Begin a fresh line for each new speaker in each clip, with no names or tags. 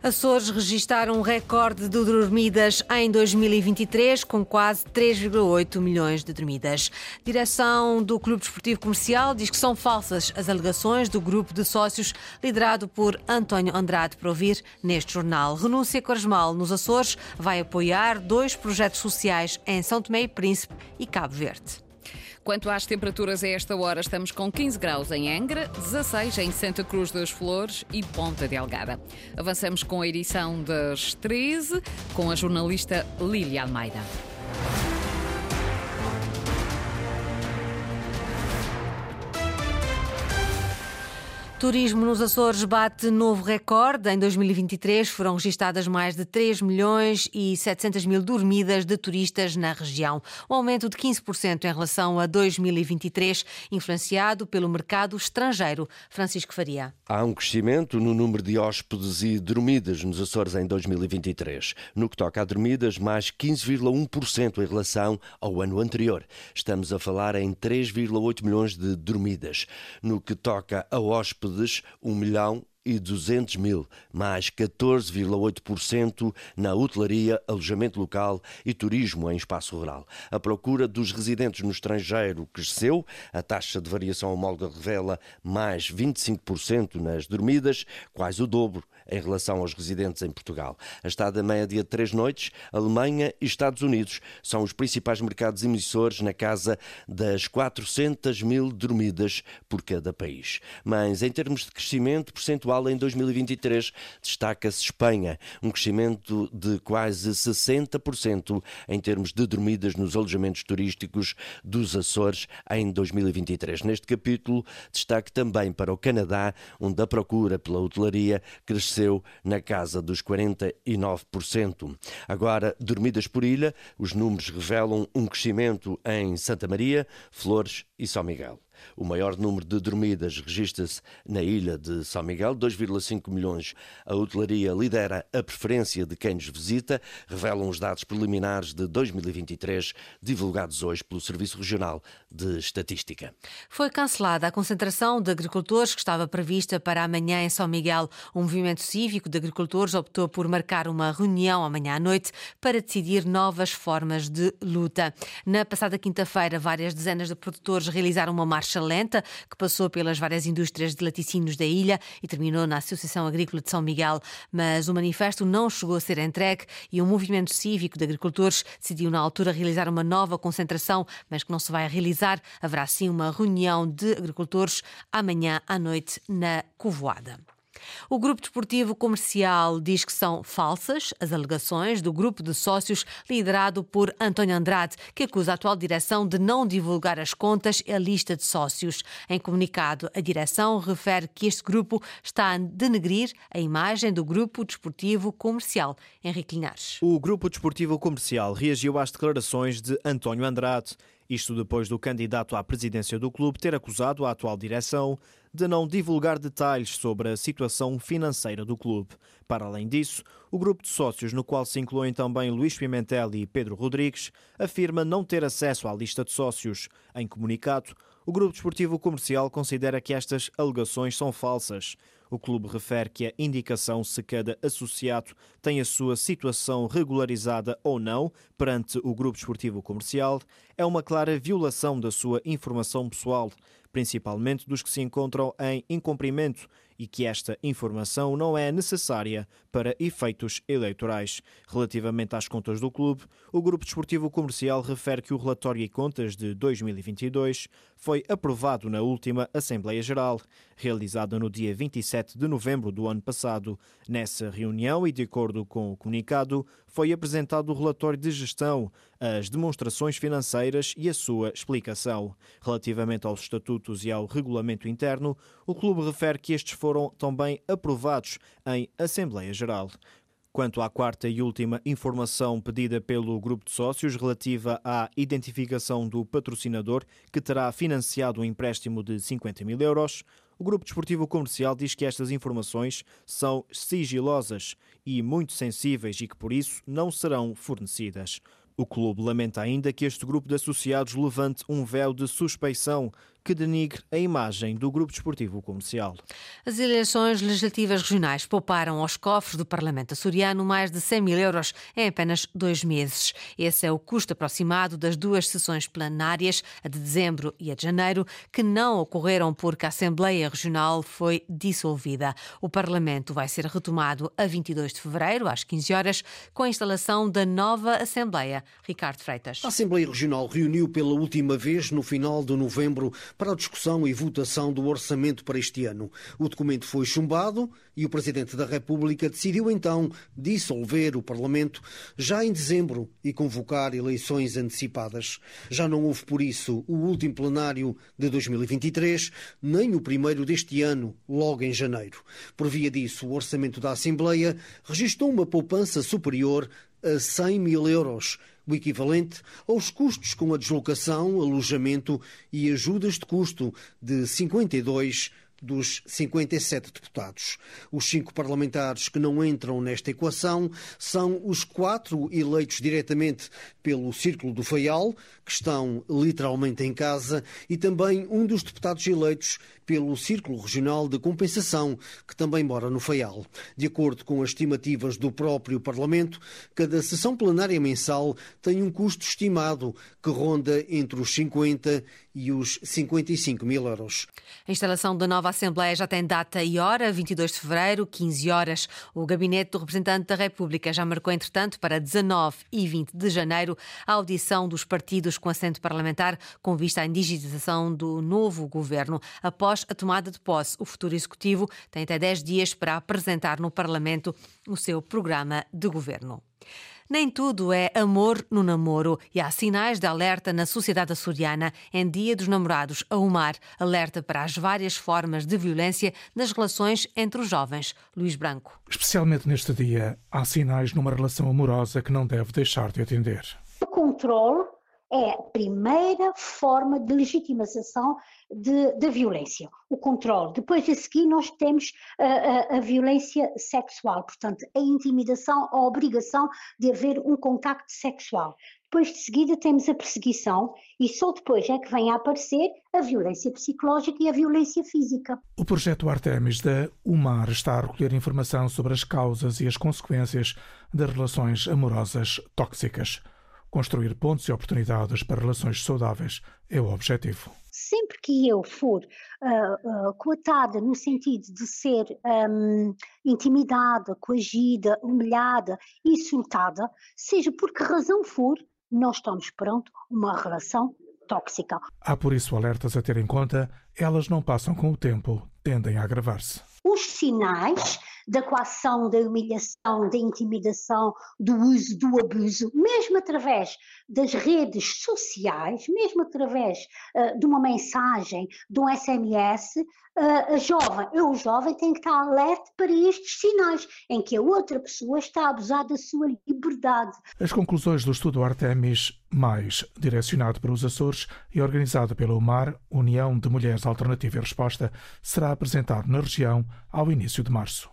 Açores registaram um recorde de dormidas em 2023, com quase 3,8 milhões de dormidas. Direção do Clube Desportivo Comercial diz que são falsas as alegações do grupo de sócios liderado por António Andrade para ouvir neste jornal. Renúncia Corasmal, nos Açores, vai apoiar dois projetos sociais em São Tomé e Príncipe e Cabo Verde.
Quanto às temperaturas a esta hora, estamos com 15 graus em Angra, 16 em Santa Cruz das Flores e Ponta Delgada. Avançamos com a edição das 13 com a jornalista Lília Almeida.
Turismo nos Açores bate novo recorde. Em 2023 foram registadas mais de 3 milhões e 700 mil dormidas de turistas na região. Um aumento de 15% em relação a 2023, influenciado pelo mercado estrangeiro. Francisco Faria.
Há um crescimento no número de hóspedes e dormidas nos Açores em 2023. No que toca a dormidas, mais 15,1% em relação ao ano anterior. Estamos a falar em 3,8 milhões de dormidas. No que toca a hóspedes, hóspedes 1 milhão e 200 mil, mais 14,8% na hotelaria, alojamento local e turismo em espaço rural. A procura dos residentes no estrangeiro cresceu, a taxa de variação homóloga revela mais 25% nas dormidas, quase o dobro em relação aos residentes em Portugal. A estada média de três noites, Alemanha e Estados Unidos são os principais mercados emissores na casa das 400 mil dormidas por cada país. Mas em termos de crescimento percentual em 2023, destaca-se Espanha, um crescimento de quase 60% em termos de dormidas nos alojamentos turísticos dos Açores em 2023. Neste capítulo, destaque também para o Canadá, onde a procura pela hotelaria cresceu na casa dos 49%. Agora, dormidas por ilha, os números revelam um crescimento em Santa Maria, Flores e São Miguel. O maior número de dormidas registra-se na ilha de São Miguel, 2,5 milhões. A hotelaria lidera a preferência de quem nos visita, revelam os dados preliminares de 2023, divulgados hoje pelo Serviço Regional de Estatística.
Foi cancelada a concentração de agricultores que estava prevista para amanhã em São Miguel. O movimento cívico de agricultores optou por marcar uma reunião amanhã à noite para decidir novas formas de luta. Na passada quinta-feira, várias dezenas de produtores realizaram uma marcha marcha lenta que passou pelas várias indústrias de laticínios da ilha e terminou na Associação Agrícola de São Miguel. Mas o manifesto não chegou a ser entregue e o movimento cívico de agricultores decidiu na altura realizar uma nova concentração, mas que não se vai realizar. Haverá sim uma reunião de agricultores amanhã à noite na Covoada. O Grupo Desportivo Comercial diz que são falsas as alegações do grupo de sócios liderado por António Andrade, que acusa a atual direção de não divulgar as contas e a lista de sócios. Em comunicado, a direção refere que este grupo está a denegrir a imagem do Grupo Desportivo Comercial. Henrique Linares.
O Grupo Desportivo Comercial reagiu às declarações de António Andrade. Isto depois do candidato à presidência do clube ter acusado a atual direção de não divulgar detalhes sobre a situação financeira do clube. Para além disso, o grupo de sócios, no qual se incluem também Luís Pimentel e Pedro Rodrigues, afirma não ter acesso à lista de sócios. Em comunicado, o Grupo Desportivo Comercial considera que estas alegações são falsas. O clube refere que a indicação se cada associado tem a sua situação regularizada ou não perante o Grupo Desportivo Comercial. É uma clara violação da sua informação pessoal, principalmente dos que se encontram em incumprimento e que esta informação não é necessária para efeitos eleitorais. Relativamente às contas do clube, o Grupo Desportivo Comercial refere que o relatório e contas de 2022 foi aprovado na última Assembleia Geral, realizada no dia 27 de novembro do ano passado. Nessa reunião e de acordo com o comunicado, foi apresentado o relatório de gestão, as demonstrações financeiras e a sua explicação. Relativamente aos estatutos e ao regulamento interno, o clube refere que estes foram também aprovados em Assembleia Geral. Quanto à quarta e última informação pedida pelo grupo de sócios relativa à identificação do patrocinador que terá financiado um empréstimo de 50 mil euros, o Grupo Desportivo Comercial diz que estas informações são sigilosas e muito sensíveis e que por isso não serão fornecidas. O clube lamenta ainda que este grupo de associados levante um véu de suspeição que denigre a imagem do Grupo Desportivo Comercial.
As eleições legislativas regionais pouparam aos cofres do Parlamento açoriano mais de 100 mil euros em apenas dois meses. Esse é o custo aproximado das duas sessões plenárias, a de dezembro e a de janeiro, que não ocorreram porque a Assembleia Regional foi dissolvida. O Parlamento vai ser retomado a 22 de fevereiro, às 15 horas, com a instalação da nova Assembleia. Ricardo Freitas.
A Assembleia Regional reuniu pela última vez no final de novembro para a discussão e votação do orçamento para este ano. O documento foi chumbado e o Presidente da República decidiu então dissolver o Parlamento já em dezembro e convocar eleições antecipadas. Já não houve, por isso, o último plenário de 2023, nem o primeiro deste ano, logo em janeiro. Por via disso, o orçamento da Assembleia registrou uma poupança superior a 100 mil euros o equivalente aos custos com a deslocação, alojamento e ajudas de custo de 52 dos 57 deputados. Os cinco parlamentares que não entram nesta equação são os quatro eleitos diretamente pelo Círculo do Faial, que estão literalmente em casa, e também um dos deputados eleitos pelo Círculo Regional de Compensação, que também mora no Faial. De acordo com as estimativas do próprio Parlamento, cada sessão plenária mensal tem um custo estimado que ronda entre os 50 e os 55 mil euros.
A instalação da nova Assembleia já tem data e hora, 22 de fevereiro, 15 horas. O gabinete do representante da República já marcou, entretanto, para 19 e 20 de janeiro a audição dos partidos com assento parlamentar com vista à indigitação do novo governo. Após a tomada de posse, o futuro executivo tem até 10 dias para apresentar no Parlamento o seu programa de governo. Nem tudo é amor no namoro e há sinais de alerta na sociedade açoriana. Em Dia dos Namorados, a UMAR alerta para as várias formas de violência nas relações entre os jovens. Luís Branco.
Especialmente neste dia, há sinais numa relação amorosa que não deve deixar de atender.
O controle é a primeira forma de legitimização da violência, o controle. Depois a seguir nós temos a, a, a, violência sexual, portanto a intimidação, a obrigação de haver um contacto sexual. Depois de seguida temos a perseguição e só depois é que vem a aparecer a violência psicológica e a violência física.
O projeto Artemis da UMAR está a recolher informação sobre as causas e as consequências das relações amorosas tóxicas. Construir pontos e oportunidades para relações saudáveis é o objetivo.
Sempre que eu for uh, uh, coatada no sentido de ser um, intimidada, coagida, humilhada, insultada, seja por que razão for, nós estamos perante uma relação tóxica.
Há por isso alertas a ter em conta, elas não passam com o tempo, tendem a agravar-se.
Os sinais da coação, da humilhação, da intimidação, do uso, do abuso, mesmo através das redes sociais, mesmo através uh, de uma mensagem, de um SMS, uh, a jovem, eu jovem tenho que estar alerta para estes sinais em que a outra pessoa está a abusar da sua liberdade.
As conclusões do estudo Artemis, mais direcionado para os Açores e organizado pela UMAR, União de Mulheres Alternativa e Resposta, será apresentado na região ao início de março.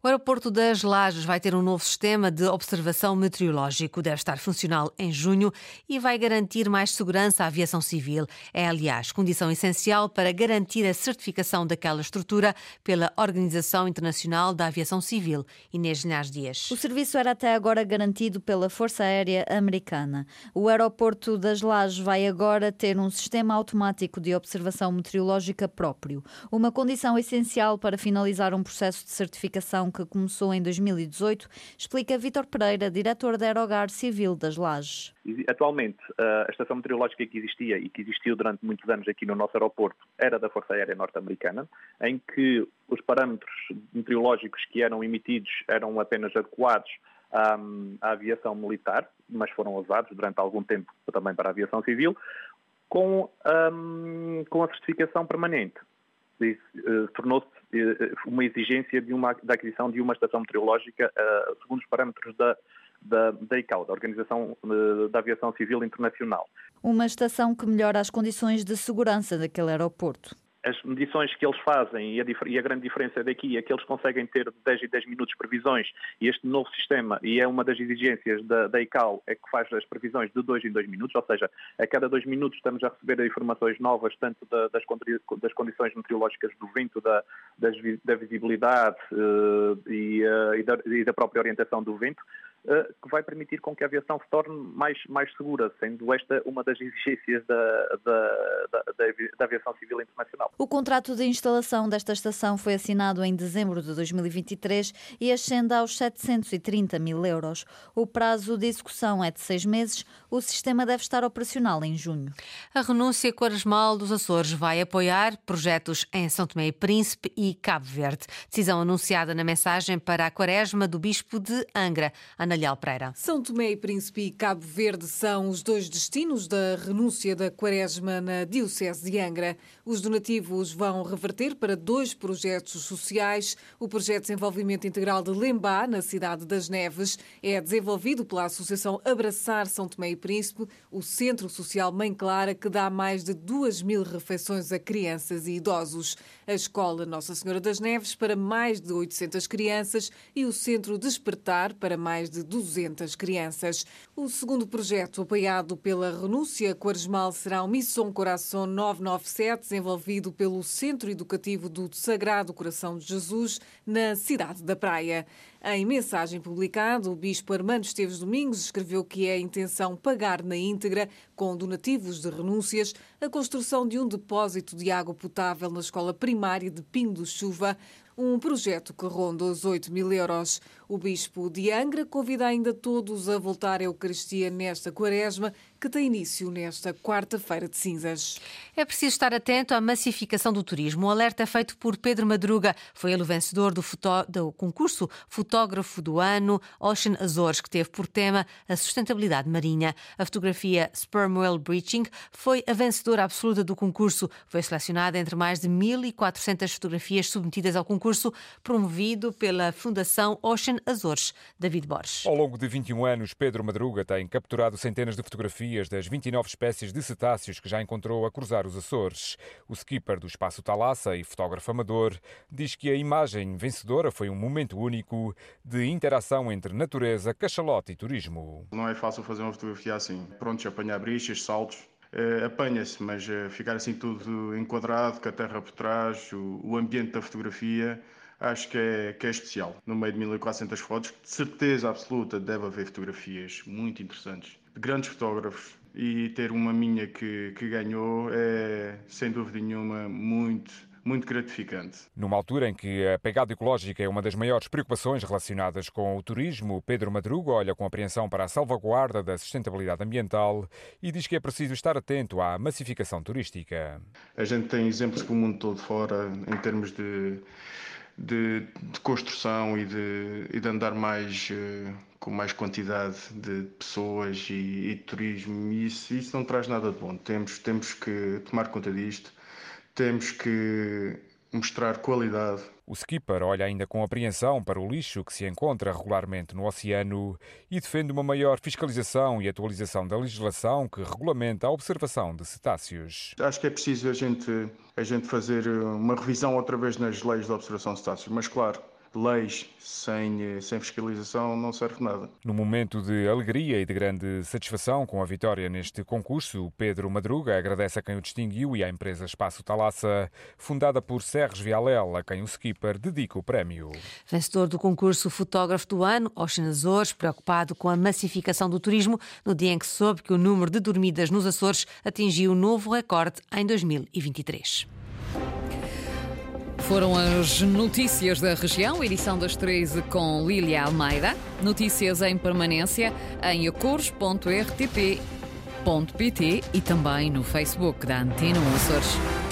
O aeroporto das Lajes vai ter um novo sistema de observação meteorológico. Deve estar funcional em junho e vai garantir mais segurança à aviação civil. É, aliás, condição essencial para garantir a certificação daquela estrutura pela Organização Internacional da Aviação Civil. Inês Linhares Dias.
O serviço era até agora garantido pela Força Aérea Americana. O aeroporto das Lajes vai agora ter um sistema automático de observação meteorológica próprio, uma condição essencial para finalizar um processo de certificação que começou em 2018, explica Vítor Pereira, diretor da Aerogar Civil das Lajes.
Atualmente, a estação meteorológica que existia e que existiu durante muitos anos aqui no nosso aeroporto era da Força Aérea Norte-Americana, em que os parâmetros meteorológicos que eram emitidos eram apenas adequados à aviação militar, mas foram usados durante algum tempo também para a aviação civil, com, um, com a certificação permanente. Uh, tornou-se uh, uma exigência de uma, da aquisição de uma estação meteorológica uh, segundo os parâmetros da, da, da ICAO, da Organização da Aviação Civil Internacional.
Uma estação que melhora as condições de segurança daquele aeroporto.
As medições que eles fazem e a, e a, grande diferença daqui é que eles conseguem ter 10 e 10 minutos previsões e este novo sistema, e é uma das exigências da, da ICAO, é que faz as previsões de 2 em 2 minutos, ou seja, a cada 2 minutos estamos a receber informações novas, tanto da, das, das, condições meteorológicas do vento, da, das, da visibilidade uh, e, uh, e, da, e da própria orientação do vento, que vai permitir com que a aviação se torne mais, mais segura, sendo esta uma das exigências da, da, da, da, aviação civil internacional.
O contrato de instalação desta estação foi assinado em dezembro de 2023 e ascende aos 730 mil euros. O prazo de execução é de seis meses. O sistema deve estar operacional em junho.
A renúncia Quaresmal dos Açores vai apoiar projetos em São Tomé e Príncipe e Cabo Verde. Decisão anunciada na mensagem para a Quaresma do Bispo de Angra. Ana Pereira.
São Tomé e Príncipe e Cabo Verde são os dois destinos da renúncia da Quaresma na Diocese de Angra. Os donativos vão reverter para dois projetos sociais. O projeto de desenvolvimento integral de Lembá, na cidade das Neves, é desenvolvido pela Associação Abraçar São Tomé e Príncipe, o Centro Social Mãe Clara, que dá mais de duas mil refeições a crianças e idosos. A Escola Nossa Senhora das Neves para mais de 800 crianças e o Centro Despertar para mais de de 200 crianças. O segundo projeto, apoiado pela Renúncia Quaresmal, será o Missão Coração 997, desenvolvido pelo Centro Educativo do Sagrado Coração de Jesus, na cidade da Praia. Em mensagem publicada, o Bispo Armando Esteves Domingos escreveu que é a intenção pagar na íntegra, com donativos de renúncias, a construção de um depósito de água potável na escola primária de Pinho do Chuva, um projeto que ronda os 8 mil euros. O Bispo de Angra convida ainda todos a voltar à Eucaristia nesta quaresma, que tem início nesta quarta-feira de cinzas.
É preciso estar atento à massificação do turismo. O alerta é feito por Pedro Madruga. Foi ele o vencedor do, do concurso Fotógrafo do Ano Ocean Azores, que teve por tema a sustentabilidade marinha. A fotografia Sperm Whale Breaching foi a vencedora absoluta do concurso. Foi selecionada entre mais de 1.400 fotografias submetidas ao concurso concurso promovido pela Fundação Ocean Azores. David Borges.
Ao longo de 21 anos, Pedro Madruga tem capturado centenas de fotografias das 29 espécies de cetáceos que já encontrou a cruzar os Açores. O skipper do Espaço Talassa e fotógrafo amador diz que a imagem vencedora foi um momento único de interação entre natureza, cachalote e turismo.
Não é fácil fazer uma fotografia assim. Prontos a apanhar brichas, saltos, Uh, apanha-se, mas uh, ficar assim tudo enquadrado, com a terra por trás, o, o ambiente da fotografia, acho que é, que é especial. No meio de 1400 fotos, de certeza absoluta deve haver fotografias muito interessantes, de grandes fotógrafos. E ter uma minha que, que ganhou é, sem dúvida nenhuma, muito, muito gratificante.
Numa altura em que a pegada ecológica é uma das maiores preocupações relacionadas com o turismo, Pedro Madruga olha com apreensão para a salvaguarda da sustentabilidade ambiental e diz que é preciso estar atento à massificação turística.
A gente tem exemplos pelo mundo todo fora em termos de, de, de construção e de, e de andar mais uh, com mais quantidade de pessoas e, e turismo e isso, isso não traz nada de bom. Temos, temos que tomar conta disto temos que mostrar qualidade.
O skipper olha ainda com apreensão para o lixo que se encontra regularmente no oceano e defende uma maior fiscalização e atualização da legislação que regulamenta a observação de cetáceos.
Acho que é preciso a gente, a gente fazer uma revisão outra vez nas leis de observação de cetáceos, mas claro, leis sem, eh, sem fiscalização não serve nada.
No momento de alegria e de grande satisfação com a vitória neste concurso, Pedro Madruga agradece a quem o distinguiu e à empresa Espaço Talassa, fundada por Serres Vialel, a quem o skipper dedica o prémio.
Vencedor do concurso Fotógrafo do Ano, Ocean Açores, preocupado com a massificação do turismo, no dia em que soube que o número de dormidas nos Açores atingiu um novo recorde em 2023.
Foram as notícias da região, edição das 13 com Lília Almeida. Notícias em permanência em acores.rtp.pt e também no Facebook da Antena Açores.